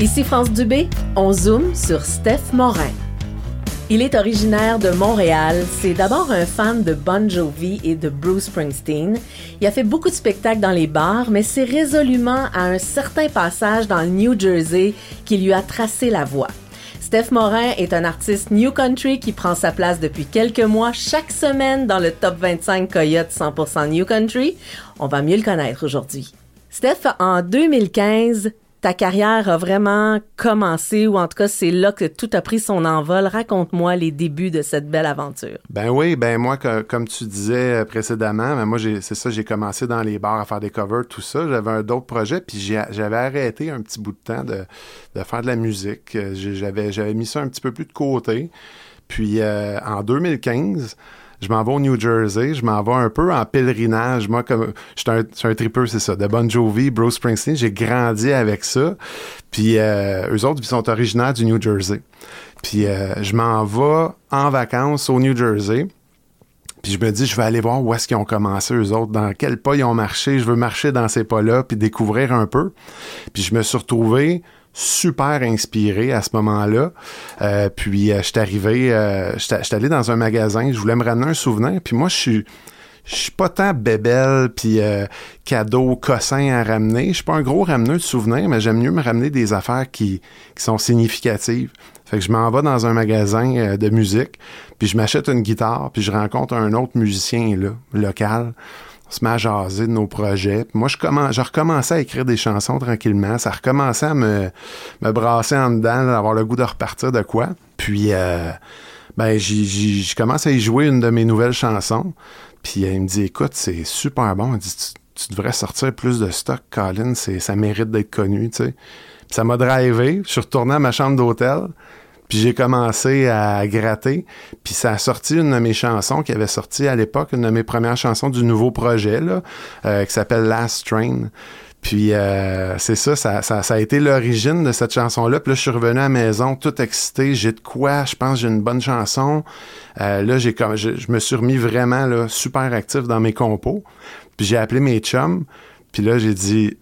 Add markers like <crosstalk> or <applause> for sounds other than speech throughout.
Ici France Dubé, on zoome sur Steph Morin. Il est originaire de Montréal. C'est d'abord un fan de Bon Jovi et de Bruce Springsteen. Il a fait beaucoup de spectacles dans les bars, mais c'est résolument à un certain passage dans le New Jersey qui lui a tracé la voie. Steph Morin est un artiste New Country qui prend sa place depuis quelques mois chaque semaine dans le top 25 Coyote 100% New Country. On va mieux le connaître aujourd'hui. Steph, en 2015, ta carrière a vraiment commencé, ou en tout cas, c'est là que tout a pris son envol. Raconte-moi les débuts de cette belle aventure. Ben oui, ben moi, comme tu disais précédemment, ben moi, c'est ça, j'ai commencé dans les bars à faire des covers, tout ça. J'avais un d'autres projets, puis j'avais arrêté un petit bout de temps de, faire de la musique. J'avais, j'avais mis ça un petit peu plus de côté. Puis euh, en 2015, je m'en vais au New Jersey, je m'en vais un peu en pèlerinage. Moi, comme je suis un, c'est ça, de Bon Jovi, Bruce Springsteen, j'ai grandi avec ça. Puis euh, eux autres, ils sont originaires du New Jersey. Puis euh, je m'en vais en vacances au New Jersey. Puis je me dis, je vais aller voir où est-ce qu'ils ont commencé, eux autres, dans quels pas ils ont marché. Je veux marcher dans ces pas-là, puis découvrir un peu. Puis je me suis retrouvé super inspiré à ce moment-là. Euh, puis euh, je suis arrivé, euh, je suis allé dans un magasin, je voulais me ramener un souvenir. Puis moi, je suis je suis pas tant bébelle puis cadeau cossin à ramener. Je suis pas un gros rameneur de souvenirs, mais j'aime mieux me ramener des affaires qui, sont significatives. Fait que je m'en vais dans un magasin de musique, puis je m'achète une guitare, puis je rencontre un autre musicien là, local se met à jaser de nos projets. moi, je, commence, recommençais à écrire des chansons tranquillement. Ça recommençait à me, me brasser en dedans, d'avoir le goût de repartir de quoi. Puis, euh, ben, je commence à y jouer une de mes nouvelles chansons. Puis, il me dit, écoute, c'est super bon. Dit, tu, devrais sortir plus de stock, Colin. Ça mérite d'être connu, tu sais. ça m'a drivé. Je suis retourné à ma chambre d'hôtel. Puis j'ai commencé à gratter, puis ça a sorti une de mes chansons qui avait sorti à l'époque, une de mes premières chansons du nouveau projet, là, euh, qui s'appelle Last Train. Puis euh, c'est ça ça, ça, a été l'origine de cette chanson-là. Puis là, je suis revenu à la maison tout excité. J'ai de quoi, je pense j'ai une bonne chanson. Euh, là, j'ai comme je, me suis remis vraiment là, super actif dans mes compos. Puis j'ai appelé mes chums. Puis là, j'ai dit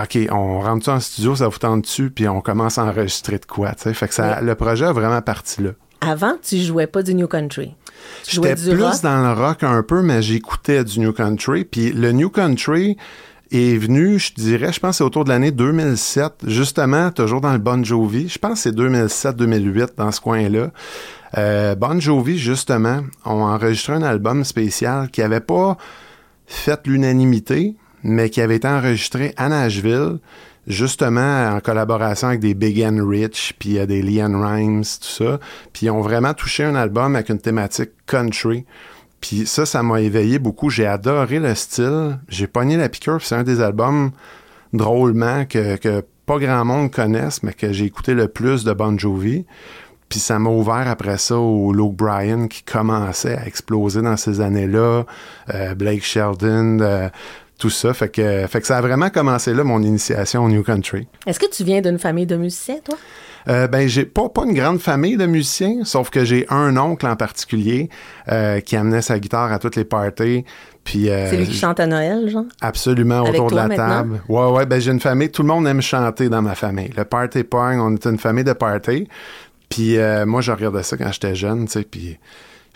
OK, on rentre ça en studio, ça vous tente dessus, puis on commence à enregistrer de quoi, tu sais. Fait que ça, le projet a vraiment parti là. Avant, tu jouais pas du New Country. J'étais plus dans le rock un peu, mais j'écoutais du New Country. Puis le New Country est venu, je dirais, je pense c'est autour de l'année 2007, justement, toujours dans le Bon Jovi. Je pense que c'est 2007-2008 dans ce coin-là. Euh, bon Jovi, justement, ont enregistré un album spécial qui avait pas fait l'unanimité, mais qui avait été enregistré à Nashville, justement en collaboration avec des Big and Rich, puis des Leanne Rhymes, tout ça. Puis ils ont vraiment touché un album avec une thématique country. Puis ça, ça m'a éveillé beaucoup. J'ai adoré le style. J'ai pogné la piqûre. C'est un des albums drôlement que, que pas grand monde connaisse, mais que j'ai écouté le plus de Bon Jovi. Puis ça m'a ouvert après ça au Luke Bryan qui commençait à exploser dans ces années-là. Euh, Blake Sheldon, euh, tout ça. Fait que, fait que ça a vraiment commencé là, mon initiation au New Country. Est-ce que tu viens d'une famille de musiciens, toi? Euh, ben j'ai pas pas une grande famille de musiciens, sauf que j'ai un oncle en particulier euh, qui amenait sa guitare à toutes les parties. Puis euh, c'est lui qui chante à Noël, genre? Absolument autour de la table. Ouais ouais, ben j'ai une famille, tout le monde aime chanter dans ma famille. Le party punk, on est une famille de party. Puis euh, moi je regardais ça quand j'étais jeune, tu sais, puis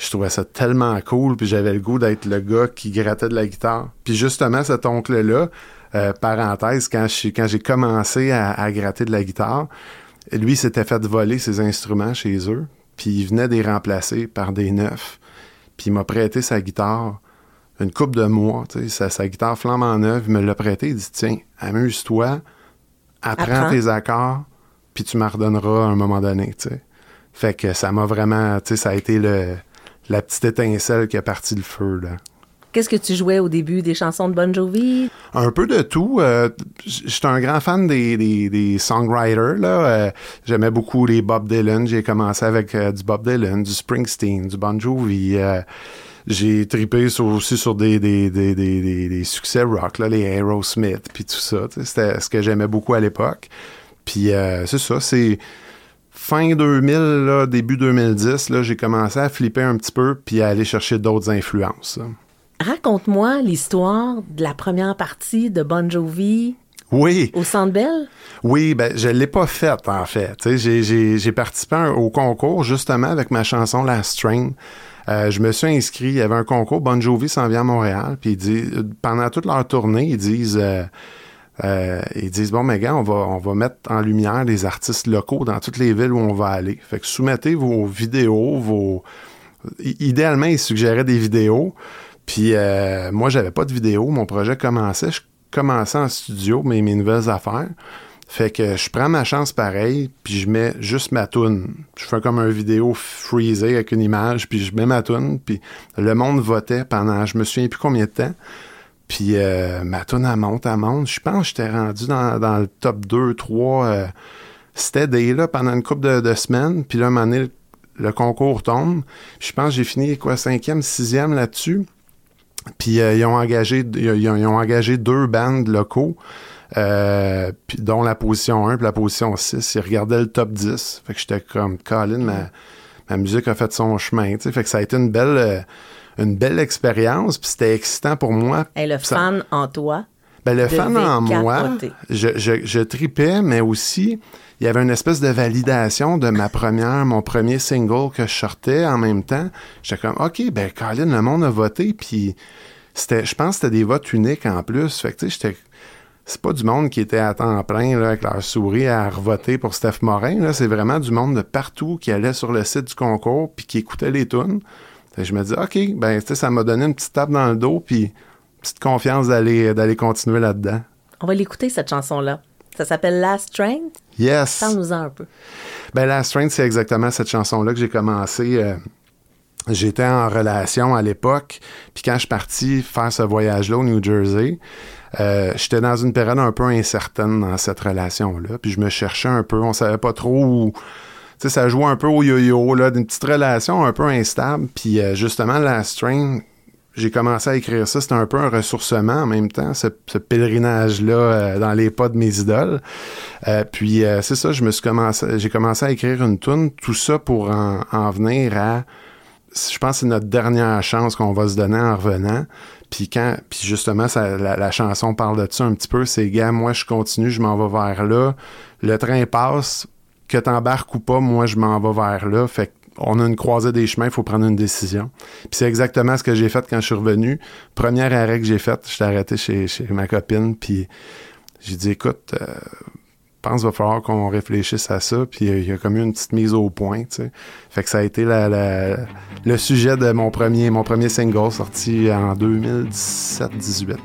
je trouvais ça tellement cool, puis j'avais le goût d'être le gars qui grattait de la guitare. Puis justement, cet oncle-là, euh, parenthèse, quand quand j'ai commencé à, gratter de la guitare, lui s'était fait voler ses instruments chez eux, puis il venait des remplacer par des neufs. Puis il m'a prêté sa guitare une coupe de mois, tu sais, sa, sa guitare flambe en neuve, il me l'a prêté, il dit tiens, amuse-toi, apprends, tes accords, puis tu m'en redonneras à un moment donné, tu sais. Fait que ça m'a vraiment, tu sais, ça a été le la petite étincelle qui a parti le feu, là. Qu'est-ce que tu jouais au début des chansons de Bon Jovi? Un peu de tout. Euh, J'étais un grand fan des, des, songwriters. Là. Euh, J'aimais beaucoup les Bob Dylan. J'ai commencé avec euh, du Bob Dylan, du Springsteen, du Bon Jovi. J'ai tripé aussi sur des, des, des, des, succès rock, là, les Aerosmith, puis tout ça. C'était ce que j'aimais beaucoup à l'époque. Puis c'est ça, c'est fin 2000, début 2010, là, j'ai commencé à flipper un petit peu puis à aller chercher d'autres influences. Raconte-moi l'histoire de la première partie de Bon Jovi. Oui. Au Centre Bell? Oui, ben je l'ai pas faite en fait. J'ai participé au concours justement avec ma chanson Last Train. Euh, je me suis inscrit, il y avait un concours, Bon Jovi s'en vient à Montréal, puis pendant toute leur tournée, ils disent euh, euh, ils disent bon mais gars, on va on va mettre en lumière des artistes locaux dans toutes les villes où on va aller. Fait que soumettez vos vidéos, vos idéalement ils suggéraient des vidéos. Puis moi j'avais pas de vidéo, mon projet commençait, je commençais en studio mes mes nouvelles affaires. Fait que je prends ma chance pareil, puis je mets juste ma toune. Je fais comme un vidéo freezé avec une image, puis je mets ma toune, puis le monde votait pendant, je me souviens plus combien de temps. Puis euh, ma toune, elle monte, elle monte. Je pense que j'étais rendu dans, le top 2, 3. Euh, c'était là pendant une couple de, semaines. Puis là, un moment donné, le, concours tombe. Je pense que j'ai fini, quoi, cinquième, sixième là-dessus. Puis euh, ils, ont engagé, ils, ont engagé deux bandes locaux. Euh, dont la position 1 puis la position 6. Ils regardaient le top 10. Fait que j'étais comme, Colin, ma, musique a fait son chemin. Fait que ça a été une belle, une belle expérience. Puis c'était excitant pour moi. Et le fan en toi. Ben, le fan en moi, je, je, je, tripais, mais aussi, il y avait une espèce de validation de ma première, mon premier single que je sortais en même temps. J'étais comme, OK, ben, Colin, le monde a voté, puis c'était, je pense que c'était des votes uniques en plus. Fait que, tu sais, j'étais c'est pas du monde qui était à temps plein là, avec leur souris à revoter pour Steph Morin. C'est vraiment du monde de partout qui allait sur le site du concours puis qui écoutait les tunes. Je me dis, OK, ben, ça m'a donné une petite tape dans le dos puis une petite confiance d'aller, d'aller continuer là-dedans. On va l'écouter, cette chanson-là. Ça s'appelle Last Strength. Yes. Parle-nous-en un peu. Ben, Last Strength, c'est exactement cette chanson-là que j'ai commencé. Euh, j'étais en relation à l'époque, puis quand je suis parti faire ce voyage-là au New Jersey, euh, j'étais dans une période un peu incertaine dans cette relation-là. Puis je me cherchais un peu. On savait pas trop où. Sais, ça jouait un peu au yo-yo, là, d'une petite relation un peu instable. Puis euh, justement, la Strain, j'ai commencé à écrire ça. C'était un peu un ressourcement en même temps, ce, pèlerinage-là euh, dans les pas de mes idoles. puis c'est ça, je me suis commencé, j'ai commencé à écrire une tune, tout ça pour en, en venir à je pense que c'est notre dernière chance qu'on va se donner en revenant. Puis quand, puis justement, la, chanson parle de ça un petit peu. C'est gars, moi je continue, je m'en vais vers là. Le train passe, que t'embarques ou pas, moi je m'en vais vers là. Fait on a une croisée des chemins, il faut prendre une décision. Puis c'est exactement ce que j'ai fait quand je suis revenu. Premier arrêt que j'ai fait, je arrêté chez, chez ma copine, puis j'ai dit écoute, euh, pense qu'il va falloir qu'on réfléchisse à ça. Puis il y a comme eu une petite mise au point, tu sais. Fait que ça a été le sujet de mon premier, mon premier single sorti en 2017-18.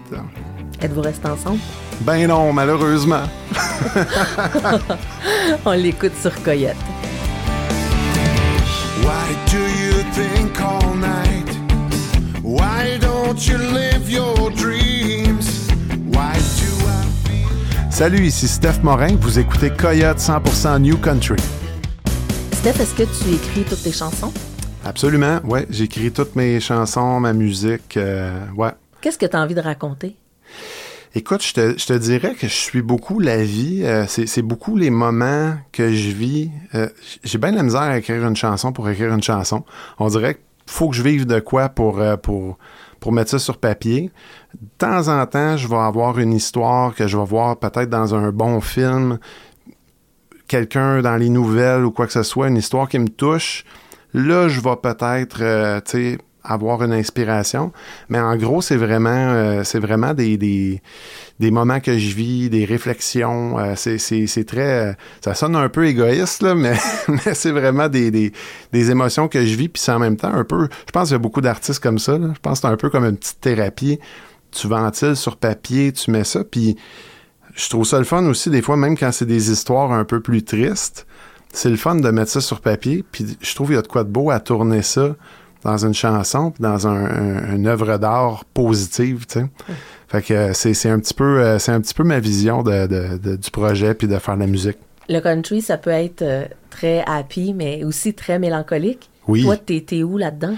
Êtes-vous restés ensemble? Ben non, malheureusement. <laughs> On l'écoute sur Coyote. Why do you think all night? Why don't you live your dreams? Salut, ici Steph Morin. Vous écoutez Coyote 100% New Country. Steph, est-ce que tu écris toutes tes chansons? Absolument, oui. J'écris toutes mes chansons, ma musique, euh, ouais. Qu'est-ce que tu as envie de raconter? Écoute, je te, dirais que je suis beaucoup la vie. Euh, c'est beaucoup les moments que je vis. Euh, j'ai bien la misère à écrire une chanson pour écrire une chanson. On dirait qu'il faut que je vive de quoi pour, pour, pour mettre ça sur papier. De temps en temps, je vais avoir une histoire que je vais voir peut-être dans un bon film, quelqu'un dans les nouvelles ou quoi que ce soit, une histoire qui me touche. Là, je vais peut-être, euh, tu sais, avoir une inspiration. Mais en gros, c'est vraiment, euh, des, moments que je vis, des réflexions. Euh, c'est très. ça sonne un peu égoïste, <laughs> mais, c'est vraiment des, émotions que je vis. Puis c'est en même temps un peu. Je pense qu'il y a beaucoup d'artistes comme ça. Je pense que c'est un peu comme une petite thérapie. Tu ventiles sur papier, tu mets ça. Puis je trouve ça le fun aussi, des fois, même quand c'est des histoires un peu plus tristes. C'est le fun de mettre ça sur papier. Puis je trouve qu'il y a de quoi de beau à tourner ça dans une chanson, dans un, une œuvre d'art positive, tu sais. Fait que euh, c'est un petit peu euh, c'est un petit peu ma vision de, du projet puis de faire de la musique. Le country, ça peut être euh, très happy, mais aussi très mélancolique. Oui. Toi, t'es où là-dedans?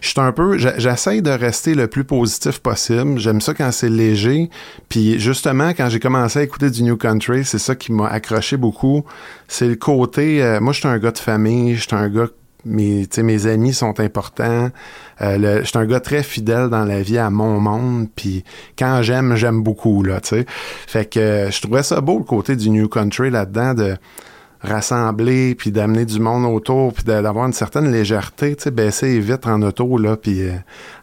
Je suis un peu, j'essaie de rester le plus positif possible. J'aime ça quand c'est léger. Puis justement, quand j'ai commencé à écouter du New Country, c'est ça qui m'a accroché beaucoup. C'est le côté, moi, je suis un gars de famille, je suis un gars mes, mes amis sont importants. Euh, je suis un gars très fidèle dans la vie à mon monde. Puis quand j'aime, j'aime beaucoup, là. Fait que je trouvais ça beau, le côté du New Country là-dedans, de rassembler, puis d'amener du monde autour, puis d'avoir une certaine légèreté, tu sais, baisser vite en auto, là, puis euh,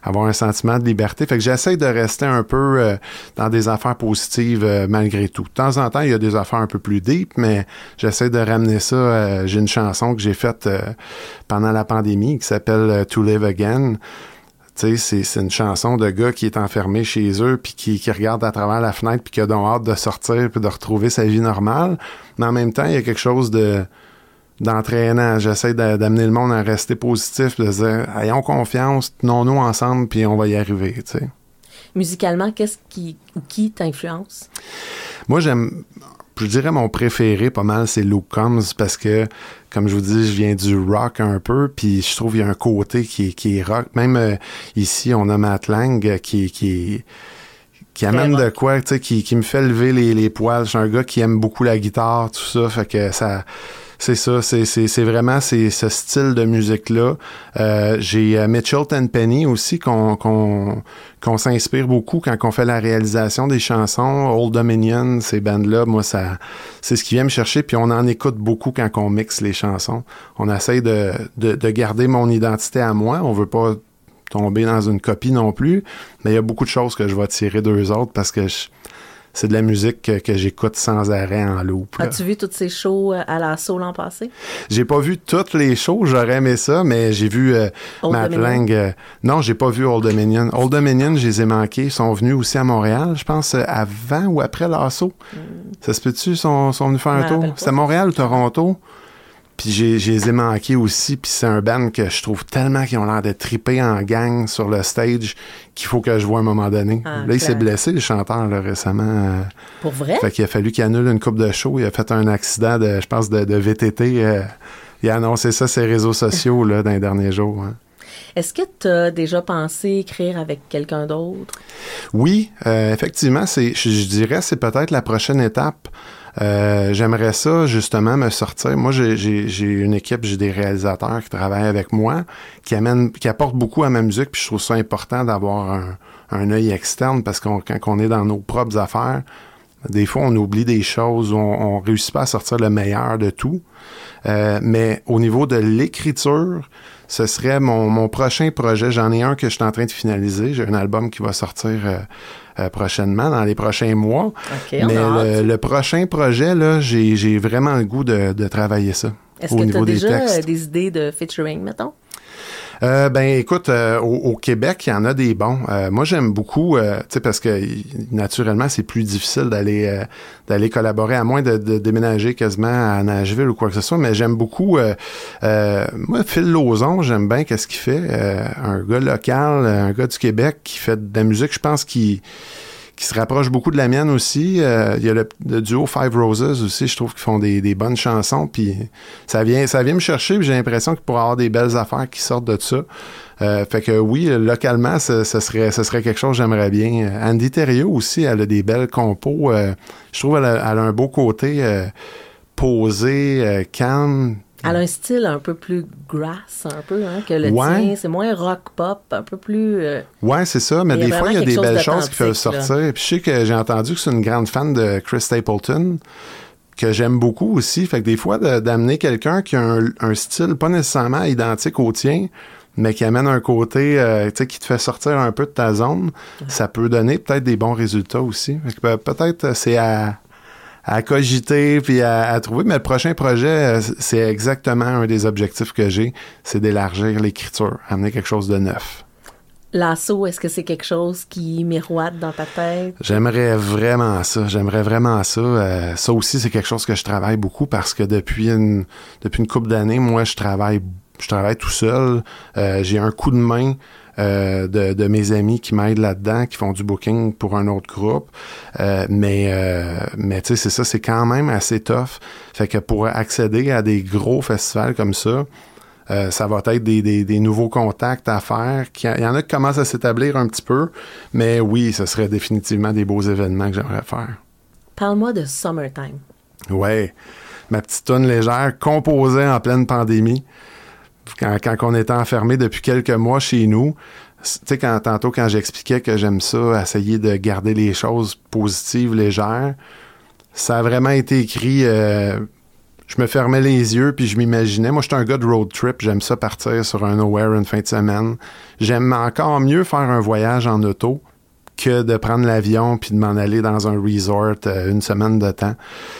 avoir un sentiment de liberté. Fait que j'essaie de rester un peu euh, dans des affaires positives euh, malgré tout. De temps en temps, il y a des affaires un peu plus deep, mais j'essaie de ramener ça. J'ai une chanson que j'ai faite pendant la pandémie qui s'appelle To Live Again c'est, une chanson de gars qui est enfermé chez eux, puis qui, qui regarde à travers la fenêtre, puis qui a donc hâte de sortir, puis de retrouver sa vie normale. Mais en même temps, il y a quelque chose de d'entraînant. J'essaie d'amener le monde à rester positif, de dire ayons confiance, tenons-nous ensemble, puis on va y arriver. sais. Musicalement, qu'est-ce qui ou qui t'influence? Moi, j'aime je dirais mon préféré pas mal, c'est Luke Combs parce que, comme je vous dis, je viens du rock un peu, puis je trouve qu'il y a un côté qui est, qui est rock. Même euh, ici, on a Matt Lang qui, qui, qui amène de quoi, tu sais, qui, qui me fait lever les, les poils. Je suis un gars qui aime beaucoup la guitare, tout ça, fait que ça c'est ça, c'est vraiment ce style de musique-là. Euh, J'ai euh, Mitchell Tenpenny aussi qu'on qu'on s'inspire beaucoup quand on fait la réalisation des chansons. Old Dominion, ces bandes-là, moi, ça c'est ce qui vient me chercher, puis on en écoute beaucoup quand on mixe les chansons. On essaye de, de, de garder mon identité à moi. On veut pas tomber dans une copie non plus, mais il y a beaucoup de choses que je vais tirer d'eux autres parce que je, c'est de la musique que, j'écoute sans arrêt en loop. As-tu vu toutes ces shows euh, à la Soul l'an passé? J'ai pas vu toutes les shows, j'aurais aimé ça, mais j'ai vu euh, Matt Lang. Euh, non, j'ai pas vu Old Dominion. Old Dominion, je les ai manqués. Ils sont venus aussi à Montréal, je pense, avant ou après l'assaut. Hmm. Ça se peut-tu, ils sont, sont, venus faire un tour? C'est Montréal ou Toronto? Puis j'ai, les ai manqués aussi. Puis c'est un band que je trouve tellement qu'ils ont l'air de triper en gang sur le stage qu'il faut que je vois à un moment donné. Ah, là, il s'est blessé, le chanteur, là, récemment. Pour vrai? Fait qu'il a fallu qu'il annule une coupe de show. Il a fait un accident, de, je pense, de, VTT. Euh, il a annoncé ça sur les réseaux sociaux là, dans les derniers jours. Hein. Est-ce que tu as déjà pensé écrire avec quelqu'un d'autre? Oui, euh, effectivement, c'est, je, je dirais c'est peut-être la prochaine étape. Euh, j'aimerais ça, justement, me sortir. Moi, j'ai une équipe, j'ai des réalisateurs qui travaillent avec moi, qui amènent, qui apportent beaucoup à ma musique, puis je trouve ça important d'avoir un, un œil externe parce qu'on quand on est dans nos propres affaires, des fois, on oublie des choses, on, on réussit pas à sortir le meilleur de tout. Euh, mais au niveau de l'écriture, ce serait mon, mon prochain projet. J'en ai un que je suis en train de finaliser. J'ai un album qui va sortir euh, euh, prochainement, dans les prochains mois. Mais le, prochain projet, là, j'ai vraiment le goût de, de travailler ça. Est-ce que tu as déjà des idées de featuring, mettons? Euh, ben écoute, euh, au, Québec, il y en a des bons. Euh, moi, j'aime beaucoup, tu sais, parce que naturellement, c'est plus difficile d'aller d'aller collaborer, à moins de, déménager quasiment à Nashville ou quoi que ce soit. Mais j'aime beaucoup. moi, Phil Lozon, j'aime bien qu'est-ce qu'il fait. un gars local, un gars du Québec qui fait de la musique, je pense qu'il qui se rapproche beaucoup de la mienne aussi. Euh, il y a le, duo Five Roses aussi, je trouve qu'ils font des, bonnes chansons. Puis ça vient, ça vient me chercher. J'ai l'impression qu'il pourrait avoir des belles affaires qui sortent de ça. Euh, fait que oui, localement, ce, serait, ce serait quelque chose que j'aimerais bien. Andy Thériault aussi, elle a des belles compos. Euh, je trouve qu'elle a, un beau côté posé, calme elle a un style un peu plus grass, un peu, hein, que le tien. C'est moins rock-pop, un peu plus... Euh, ouais, c'est ça, mais des fois, il y a des belles choses qui peuvent sortir. Puis je sais que j'ai entendu que c'est une grande fan de Chris Stapleton, que j'aime beaucoup aussi. Fait que des fois, d'amener quelqu'un qui a un, style pas nécessairement identique au tien, mais qui amène un côté, euh, tu sais, qui te fait sortir un peu de ta zone, ça peut donner peut-être des bons résultats aussi. Peut-être euh, c'est à à cogiter puis à, trouver. Mais le prochain projet, euh, c'est exactement un des objectifs que j'ai, c'est d'élargir l'écriture, amener quelque chose de neuf. L'assaut, est-ce que c'est quelque chose qui miroite dans ta tête? J'aimerais vraiment ça. J'aimerais vraiment ça. Euh, ça aussi, c'est quelque chose que je travaille beaucoup parce que depuis une, depuis une couple d'années, moi, je travaille, je travaille tout seul. Euh, j'ai un coup de main euh, de, mes amis qui m'aident là-dedans, qui font du booking pour un autre groupe. Euh, mais euh, mais tu sais, c'est ça, c'est quand même assez tough. Fait que pour accéder à des gros festivals comme ça, ça va être des, des, nouveaux contacts à faire. Il y en a qui commencent à s'établir un petit peu, mais oui, ce serait définitivement des beaux événements que j'aimerais faire. Parle-moi de Summertime. Ouais, ma petite tonne légère composée en pleine pandémie quand, on était enfermé depuis quelques mois chez nous, tu sais, quand, tantôt, quand j'expliquais que j'aime ça, essayer de garder les choses positives, légères, ça a vraiment été écrit. Euh, je me fermais les yeux puis je m'imaginais. Moi, j'étais un gars de road trip. J'aime ça partir sur un nowhere une fin de semaine. J'aime encore mieux faire un voyage en auto que de prendre l'avion puis de m'en aller dans un resort euh, une semaine de temps.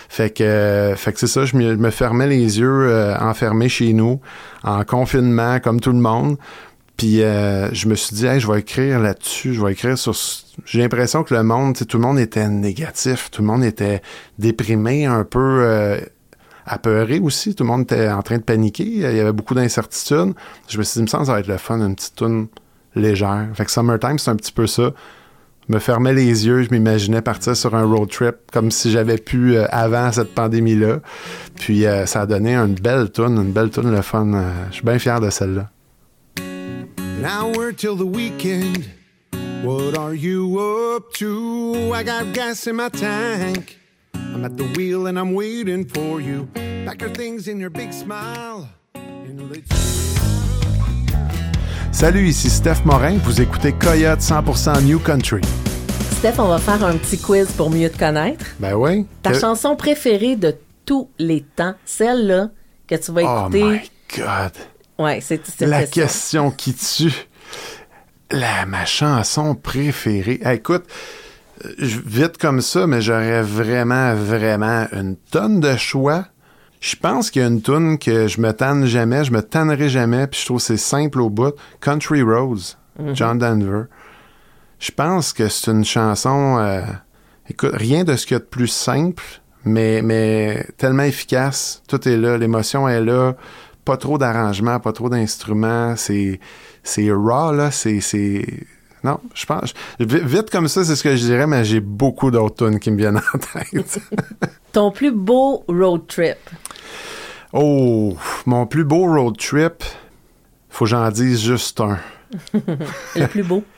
Fait que, euh, fait que c'est ça, je me, fermais les yeux euh, enfermé chez nous, en confinement comme tout le monde. Puis je me suis dit, je vais écrire là-dessus, je vais écrire sur. J'ai l'impression que le monde, tout le monde était négatif, tout le monde était déprimé, un peu apeuré aussi, tout le monde était en train de paniquer, il y avait beaucoup d'incertitudes. Je me suis dit, il me semble que ça va être le fun, une petite tune légère. Fait que Summertime, c'est un petit peu ça me fermais les yeux, je m'imaginais partir sur un road trip comme si j'avais pu euh, avant cette pandémie-là. Puis euh, ça a donné une belle tune, une belle tune le fun. Euh, je suis bien fier de celle-là. Now we're till the weekend. What are you up to? I got gas in my tank. I'm at the wheel and I'm waiting for you. Pack your things in your big smile. Salut, ici Steph Morin. Vous écoutez Coyote 100% New Country. Steph, on va faire un petit quiz pour mieux te connaître. Ben oui. Ta chanson préférée de tous les temps, celle-là que tu vas écouter. Oh my God. Ouais, c'est la question. qui tue. La, ma chanson préférée. écoute, euh, vite comme ça, mais j'aurais vraiment, vraiment une tonne de choix. Je pense qu'il y a une tune que je me tanne jamais, je me tannerai jamais, puis je trouve que c'est simple au bout. Country Rose, mhm. John Denver. Je pense que c'est une chanson, euh, écoute, rien de ce qu'il y a de plus simple, mais, mais tellement efficace. Tout est là, l'émotion est là, pas trop d'arrangements, pas trop d'instruments, c'est, c'est raw, là, c'est, c'est, non, je pense. Vite comme ça, c'est ce que je dirais, mais j'ai beaucoup d'autres tunes qui me viennent en tête. <laughs> Ton plus beau road trip? Oh, mon plus beau road trip, faut que j'en dise juste un. <laughs> Le plus beau? <laughs>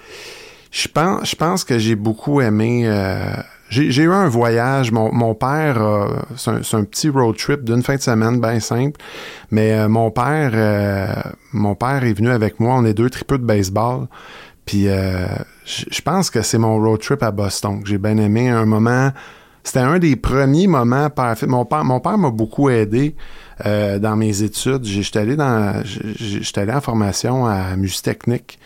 Je pense, je pense que j'ai beaucoup aimé. Euh, j'ai eu un voyage. Mon, père, c'est un, petit road trip d'une fin de semaine, bien simple. Mais euh, mon père, euh, mon père est venu avec moi. On est deux tripeux de baseball. Puis je pense que c'est mon road trip à Boston j'ai bien aimé. Un moment, c'était un des premiers moments parfaits. Mon père, mon père m'a beaucoup aidé. Euh, dans mes études, j'étais allé dans j'étais allé en formation à musique technique,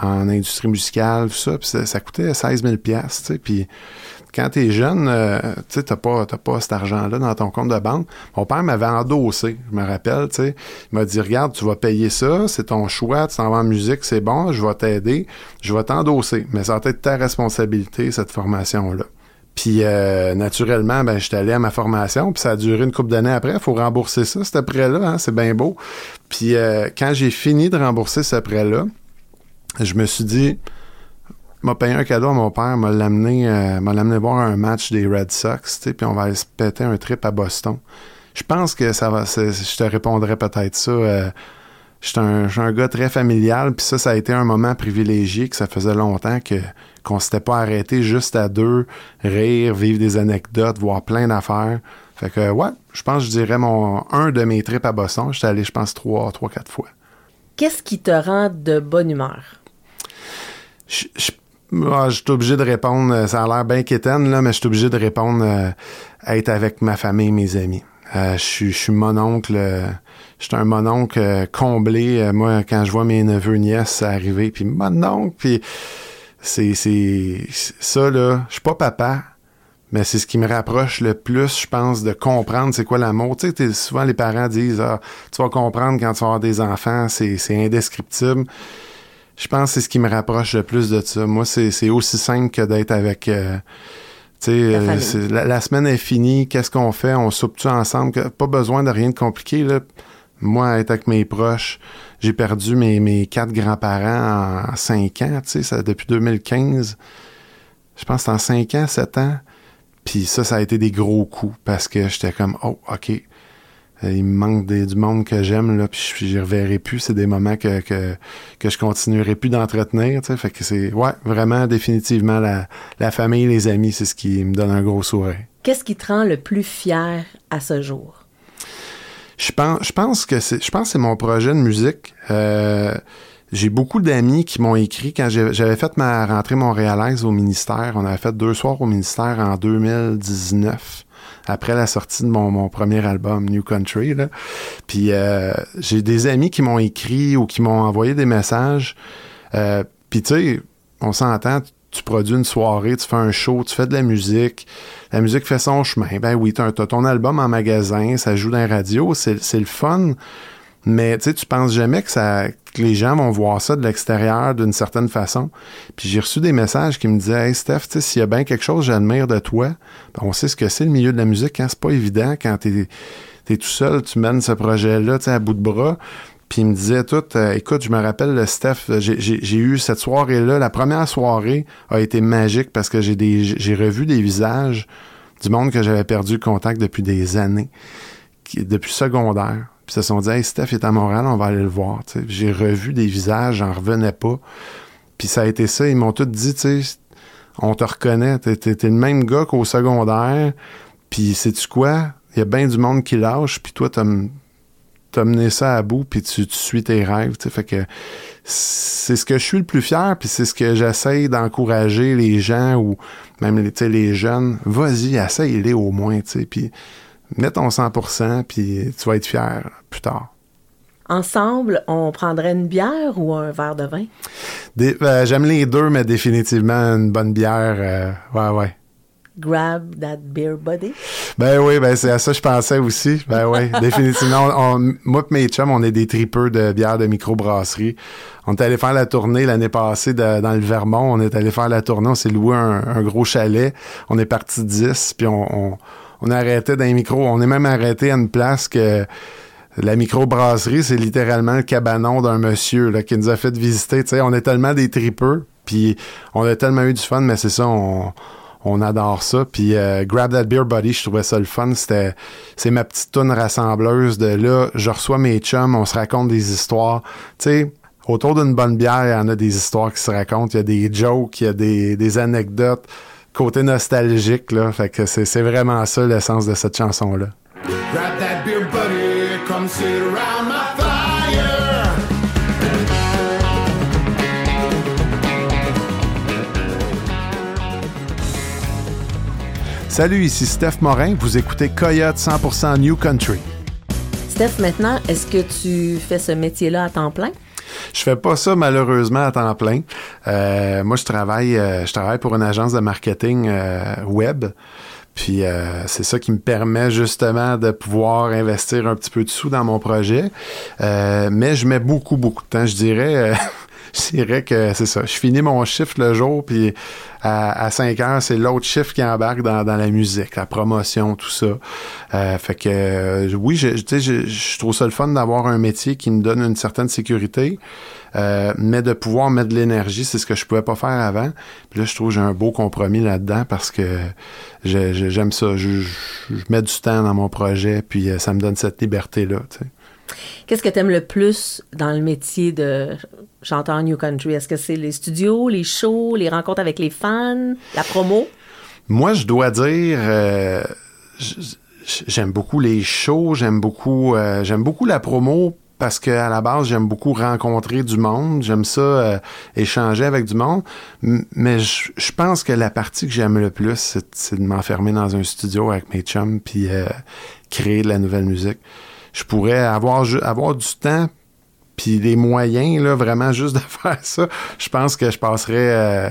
en industrie musicale, tout ça, puis ça, coûtait 16 000 pièces, puis quand t'es jeune, euh, tu t'as pas, pas cet argent-là dans ton compte de banque. Mon père m'avait endossé, je me rappelle, tu sais. Il m'a dit, regarde, tu vas payer ça, c'est ton choix, tu t'en vas en musique, c'est bon, je vais t'aider, je vais t'endosser. Mais ça va être ta responsabilité, cette formation-là. Puis euh, naturellement, ben j'étais allé à ma formation, puis ça a duré une couple d'années après. Il faut rembourser ça, cet prêt-là, hein, c'est bien beau. Puis euh, quand j'ai fini de rembourser ce prêt-là, je me suis dit, m'a payé un cadeau mon père, m'a l'amené, euh, m'a l'amené voir un match des Red Sox, puis on va se péter un trip à Boston. Je pense que ça va, je te répondrais peut-être ça. J'étais un, un, gars très familial, puis ça, ça a été un moment privilégié que ça faisait longtemps que qu'on s'était pas arrêté juste à deux, rire, vivre des anecdotes, voir plein d'affaires. Fait que, ouais, je pense je dirais mon, un de mes trips à Boston. J'étais allé, je pense, trois, trois, quatre fois. Qu'est-ce qui te rend de bonne humeur? Je, je, ah, suis obligé de répondre, ça a l'air bien quétaine, là, mais je suis obligé de répondre euh, à être avec ma famille mes amis. Euh, je, suis mon oncle, euh, je suis un mononcle comblé. moi, quand je vois mes neveux nièces arriver, puis oncle, puis c'est ça là. Je suis pas papa, mais c'est ce qui me rapproche le plus, je pense, de comprendre c'est quoi l'amour. Tu sais, souvent les parents disent ah, tu vas comprendre quand tu vas avoir des enfants, c'est indescriptible. Je pense que c'est ce qui me rapproche le plus de ça. Moi, c'est aussi simple que d'être avec. Euh, tu sais, euh, la, semaine est finie, qu'est-ce qu'on fait? On soupe-tu ensemble? Pas besoin de rien de compliqué, là. Moi, être avec mes proches, j'ai perdu mes, mes quatre grands-parents en cinq ans, tu sais, ça, depuis 2015. Je pense que c'est en cinq ans, sept ans. Puis ça, ça a été des gros coups parce que j'étais comme, oh, OK, il me manque du monde que j'aime, là, puis je ne reverrai plus. C'est des moments que, que, que je continuerai plus d'entretenir, tu sais. Fait que c'est, ouais, vraiment, définitivement, la, la famille, les amis, c'est ce qui me donne un gros sourire. Qu'est-ce qui te rend le plus fier à ce jour? Je pense, je pense que c'est, je pense que c'est mon projet de musique. Euh, j'ai beaucoup d'amis qui m'ont écrit quand j'avais fait ma rentrée montréalaise au ministère. On avait fait deux soirs au ministère en 2019 après la sortie de mon, premier album New Country. Puis euh, j'ai des amis qui m'ont écrit ou qui m'ont envoyé des messages. Euh, puis tu sais, on s'entend, tu produis une soirée, tu fais un show, tu fais de la musique, la musique fait son chemin. Ben oui, tu ton album en magasin, ça joue dans la radio, c'est le fun. Mais tu sais, tu penses jamais que ça que les gens vont voir ça de l'extérieur d'une certaine façon. Puis j'ai reçu des messages qui me disaient Hey Steph, s'il y a bien quelque chose que j'admire de toi, ben, on sait ce que c'est le milieu de la musique, quand c'est pas évident, quand t'es es tout seul, tu mènes ce projet-là, à bout de bras. Puis il me disait tout, euh, écoute, je me rappelle le Steph, j'ai eu cette soirée-là. La première soirée a été magique parce que j'ai revu des visages du monde que j'avais perdu contact depuis des années, depuis secondaire. Puis se sont dit, hey, Steph est à Montréal, on va aller le voir. J'ai revu des visages, j'en revenais pas. Puis ça a été ça, ils m'ont tout dit, on te reconnaît, t'es, es, le même gars qu'au secondaire. Puis sais-tu quoi? Il y a bien du monde qui lâche, puis toi, t'as, mené ça à bout, puis tu, suis tes rêves. Fait que c'est ce que je suis le plus fier, puis c'est ce que j'essaye d'encourager les gens ou même les, jeunes. Vas-y, essaye-les au moins. Puis mets ton 100%, puis tu vas être fier plus tard. Ensemble, on prendrait une bière ou un verre de vin? Euh, j'aime les deux, mais définitivement une bonne bière. Euh, ouais, ouais. Grab that beer buddy? Ben oui, ben c'est à ça que je pensais aussi. Ben oui, <laughs> définitivement. moi et mes chums, on est des tripeurs de bière de microbrasserie. On est allé faire la tournée l'année passée dans le Vermont. On est allé faire la tournée, on s'est loué un, gros chalet. On est parti 10, puis on on a arrêté dans les micros. On est même arrêté à une place que la microbrasserie, c'est littéralement le cabanon d'un monsieur là, qui nous a fait visiter. sais, on est tellement des tripeux, puis on a tellement eu du fun, mais c'est ça, on, adore ça. Puis euh, Grab That Beer Buddy, je trouvais ça le fun. C'était, c'est ma petite toune rassembleuse de là, je reçois mes chums, on se raconte des histoires. Tu sais, autour d'une bonne bière, il y en a des histoires qui se racontent, il y a des jokes, il y a des anecdotes côté nostalgique, là. Fait que c'est vraiment ça l'essence de cette chanson-là. Salut, ici Steph Morin. Vous écoutez Coyote 100% New Country. Steph, maintenant, est-ce que tu fais ce métier-là à temps plein? Je fais pas ça malheureusement à temps plein. Euh, moi, je travaille, euh, je travaille pour une agence de marketing euh, web. Puis c'est ça qui me permet justement de pouvoir investir un petit peu de sous dans mon projet. mais je mets beaucoup, beaucoup de temps. Je dirais, je dirais que c'est ça. Je finis mon chiffre le jour, puis à, 5 heures, c'est l'autre chiffre qui embarque dans, la musique, la promotion, tout ça. Euh, fait que euh, oui, je, je, je, trouve ça le fun d'avoir un métier qui me donne une certaine sécurité, euh, mais de pouvoir mettre de l'énergie, c'est ce que je pouvais pas faire avant. Puis là, je trouve que j'ai un beau compromis là-dedans parce que j'aime ça. Je, mets du temps dans mon projet, puis ça me donne cette liberté-là. Qu'est-ce que tu aimes le plus dans le métier de chanteur New Country? Est-ce que c'est les studios, les shows, les rencontres avec les fans, la promo? Moi, je dois dire, euh, j'aime beaucoup les shows, j'aime beaucoup, euh, j'aime beaucoup la promo parce qu'à la base, j'aime beaucoup rencontrer du monde, j'aime ça euh, échanger avec du monde, mais je pense que la partie que j'aime le plus, c'est de m'enfermer dans un studio avec mes chums puis créer de la nouvelle musique je pourrais avoir, avoir du temps puis les moyens, là, vraiment juste de <laughs> faire ça, je pense que je passerais, euh,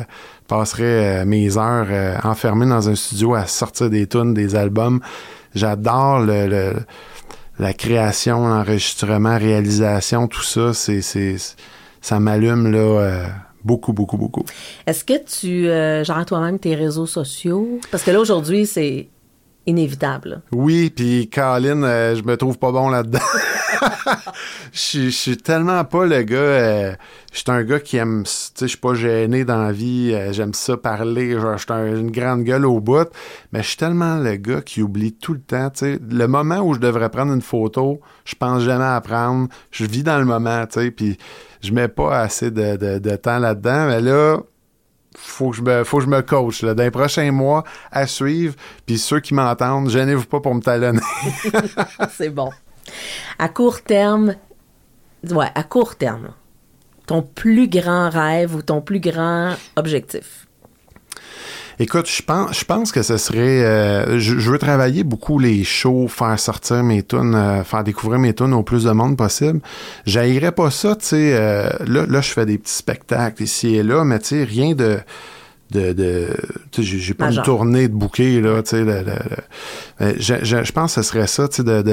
euh, mes heures euh, enfermé dans un studio à sortir des tunes, des albums. J'adore le, la création, l'enregistrement, réalisation, tout ça. C'est, c'est, ça m'allume là. Beaucoup, beaucoup, beaucoup. Est-ce que tu gères toi-même tes réseaux sociaux? Parce que là, aujourd'hui, c'est Oui, puis Colin, euh, je me trouve pas bon là-dedans. <laughs> Je suis tellement pas le gars. Euh, je suis un gars qui aime. Tu sais, je suis pas gêné dans la vie. Euh, j'aime ça parler. Je suis une grande gueule au bout. Mais je suis tellement le gars qui oublie tout le temps. Tu sais, le moment où je devrais prendre une photo, je pense jamais à prendre. Je vis dans le moment. Tu sais, puis je mets pas assez de temps là-dedans. Mais là, faut que je me, faut que je me coach là, dans les prochains mois à suivre. Puis ceux qui m'entendent, gênez-vous pas pour me talonner. <laughs> C'est bon. À court terme, ouais, à court terme, ton plus grand rêve ou ton plus grand objectif? Écoute, je pense, je pense que ce serait. Euh, je, veux travailler beaucoup les shows, faire sortir mes tunes, euh, faire découvrir mes tunes au plus de monde possible. J'haïrais pas ça, tu sais. Euh, là, là, je fais des petits spectacles ici et là, mais tu sais, rien de de, de j'ai pas une tournée de bouquets là tu sais je, pense que ce serait ça tu sais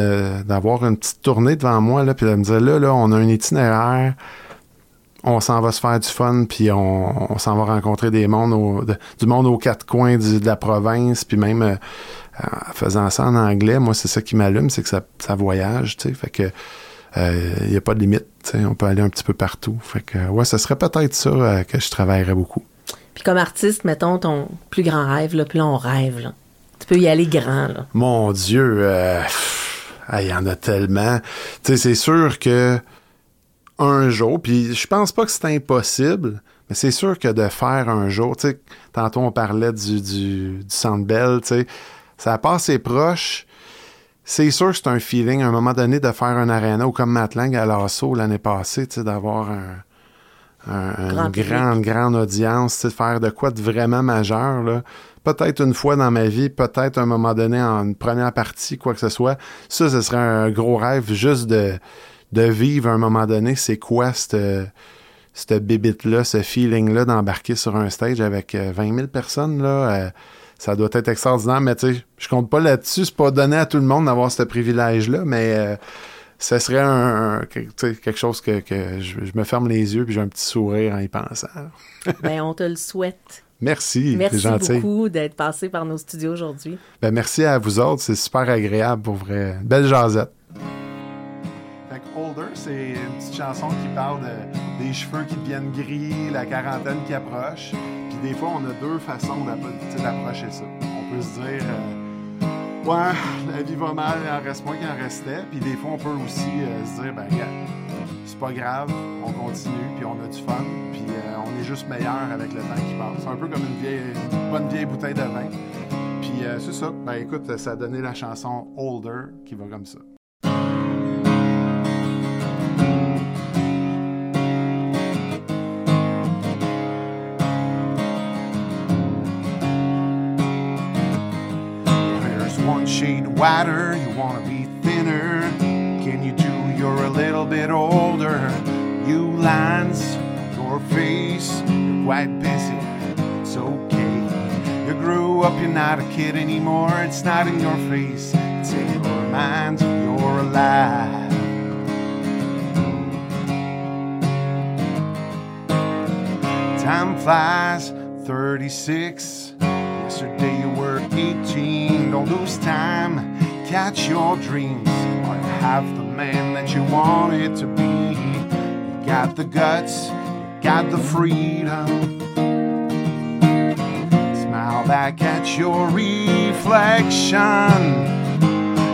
d'avoir de, une petite tournée devant moi là puis de me dire là là on a un itinéraire on s'en va se faire du fun, puis on, s'en va rencontrer des mondes du monde aux quatre coins de la province, puis même euh, en faisant ça en anglais, moi, c'est ça qui m'allume, c'est que ça, ça voyage, tu sais, fait que il euh, n'y a pas de limite, tu sais, on peut aller un petit peu partout. Fait que, ouais, ce serait peut-être ça euh, que je travaillerais beaucoup. Puis comme artiste, mettons ton plus grand rêve, là, puis là, on rêve, là. Tu peux y aller grand, là. Mon Dieu, il y en a tellement. Tu sais, c'est sûr que un jour, puis je pense pas que c'est impossible, mais c'est sûr que de faire un jour, tu sais, tantôt on parlait du, du, du Centre tu sais, ça passe proche. C'est sûr que c'est un feeling, à un moment donné, de faire un arena ou comme Matlang à l'assaut l'année passée, tu sais, d'avoir un, une grande, grande audience, de faire de quoi de vraiment majeur, là. Peut-être une fois dans ma vie, peut-être à un moment donné en une première partie, quoi que ce soit. Ça, ce serait un gros rêve juste de de vivre à un moment donné, c'est quoi cette, cette bibite-là, ce feeling-là d'embarquer sur un stage avec 20 euh, 000 personnes, là. Euh, ça doit être extraordinaire, mais tu sais, je compte pas là-dessus. C'est pas donné à tout le monde d'avoir ce privilège-là, mais euh, ce serait un, quelque chose que, je, me ferme les yeux puis j'ai un petit sourire en y pensant. <laughs> ben, on te le souhaite. Merci, Merci beaucoup d'être passé par nos studios aujourd'hui. Ben, merci à vous autres, c'est super agréable pour vrai. Belle jasette c'est une petite chanson qui parle des cheveux qui deviennent gris, la quarantaine qui approche. Puis des fois, on a deux façons d'approcher ça. On peut se dire, euh, ouais, la vie va mal, il en reste moins qu'il en restait. Puis des fois, on peut aussi euh, se dire, ben, c'est pas grave, on continue, puis on a du fun, puis euh, on est juste meilleur avec le temps qui passe. C'est un peu comme une, vieille, bonne vieille bouteille de vin. Puis c'est ça. Ben écoute, ça a donné la chanson Older qui va comme ça. Shade wider, you wanna be thinner. Can you do you're a little bit older? You lines, your face, you're quite busy. It's okay. You grew up, you're not a kid anymore. It's not in your face, it's in your mind. You're alive. Time flies, 36. Yesterday you were 18. Don't lose time, catch your dreams. Are you half the man that you wanted to be? You got the guts, you got the freedom. Smile back at your reflection.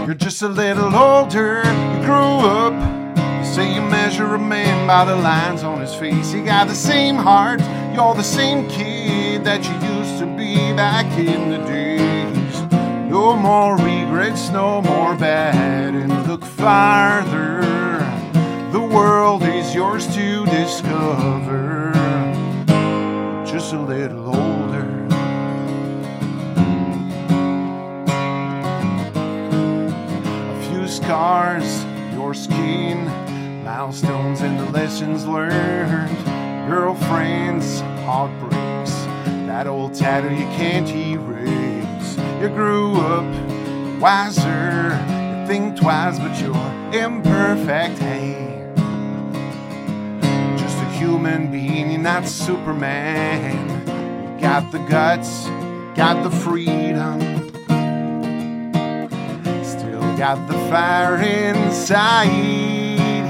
You're just a little older, you grew up. You say you measure a man by the lines on his face. He got the same heart, you're the same kid that you used to be back in the days. No more regrets, no more bad, and look farther. The world is yours to discover. Just a little older. A few scars, your skin, milestones, and the lessons learned. Girlfriends, heartbreak that old tatter you can't erase. You grew up wiser, you think twice, but you're imperfect. Hey, just a human being, you're not Superman. You got the guts, got the freedom, still got the fire inside.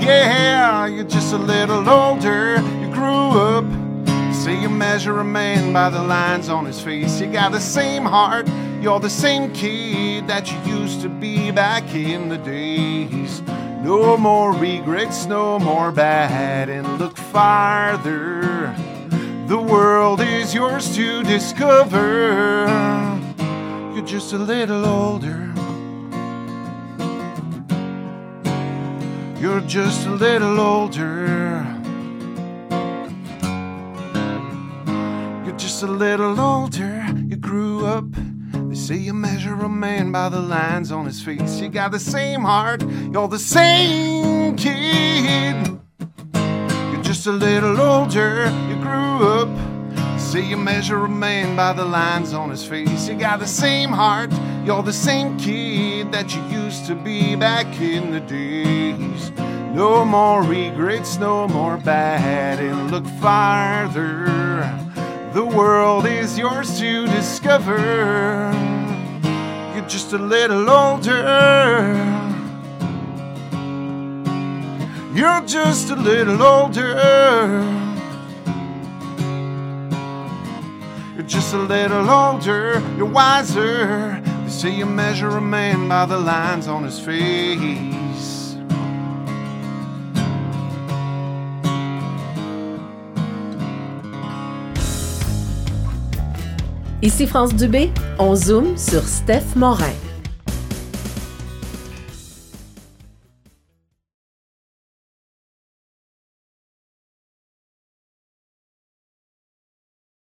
Yeah, you're just a little older, you grew up Say you measure a man by the lines on his face. You got the same heart, you're the same kid that you used to be back in the days. No more regrets, no more bad, and look farther. The world is yours to discover. You're just a little older. You're just a little older. A little older. You grew up. They say you measure a man by the lines on his face. You got the same heart. You're the same kid. You're just a little older. You grew up. They say you measure a man by the lines on his face. You got the same heart. You're the same kid that you used to be back in the days. No more regrets, no more bad, and look farther. The world is yours to discover. You're just a little older. You're just a little older. You're just a little older. You're wiser. They say you measure a man by the lines on his face. Ici France Dubé, on zoome sur Steph Morin.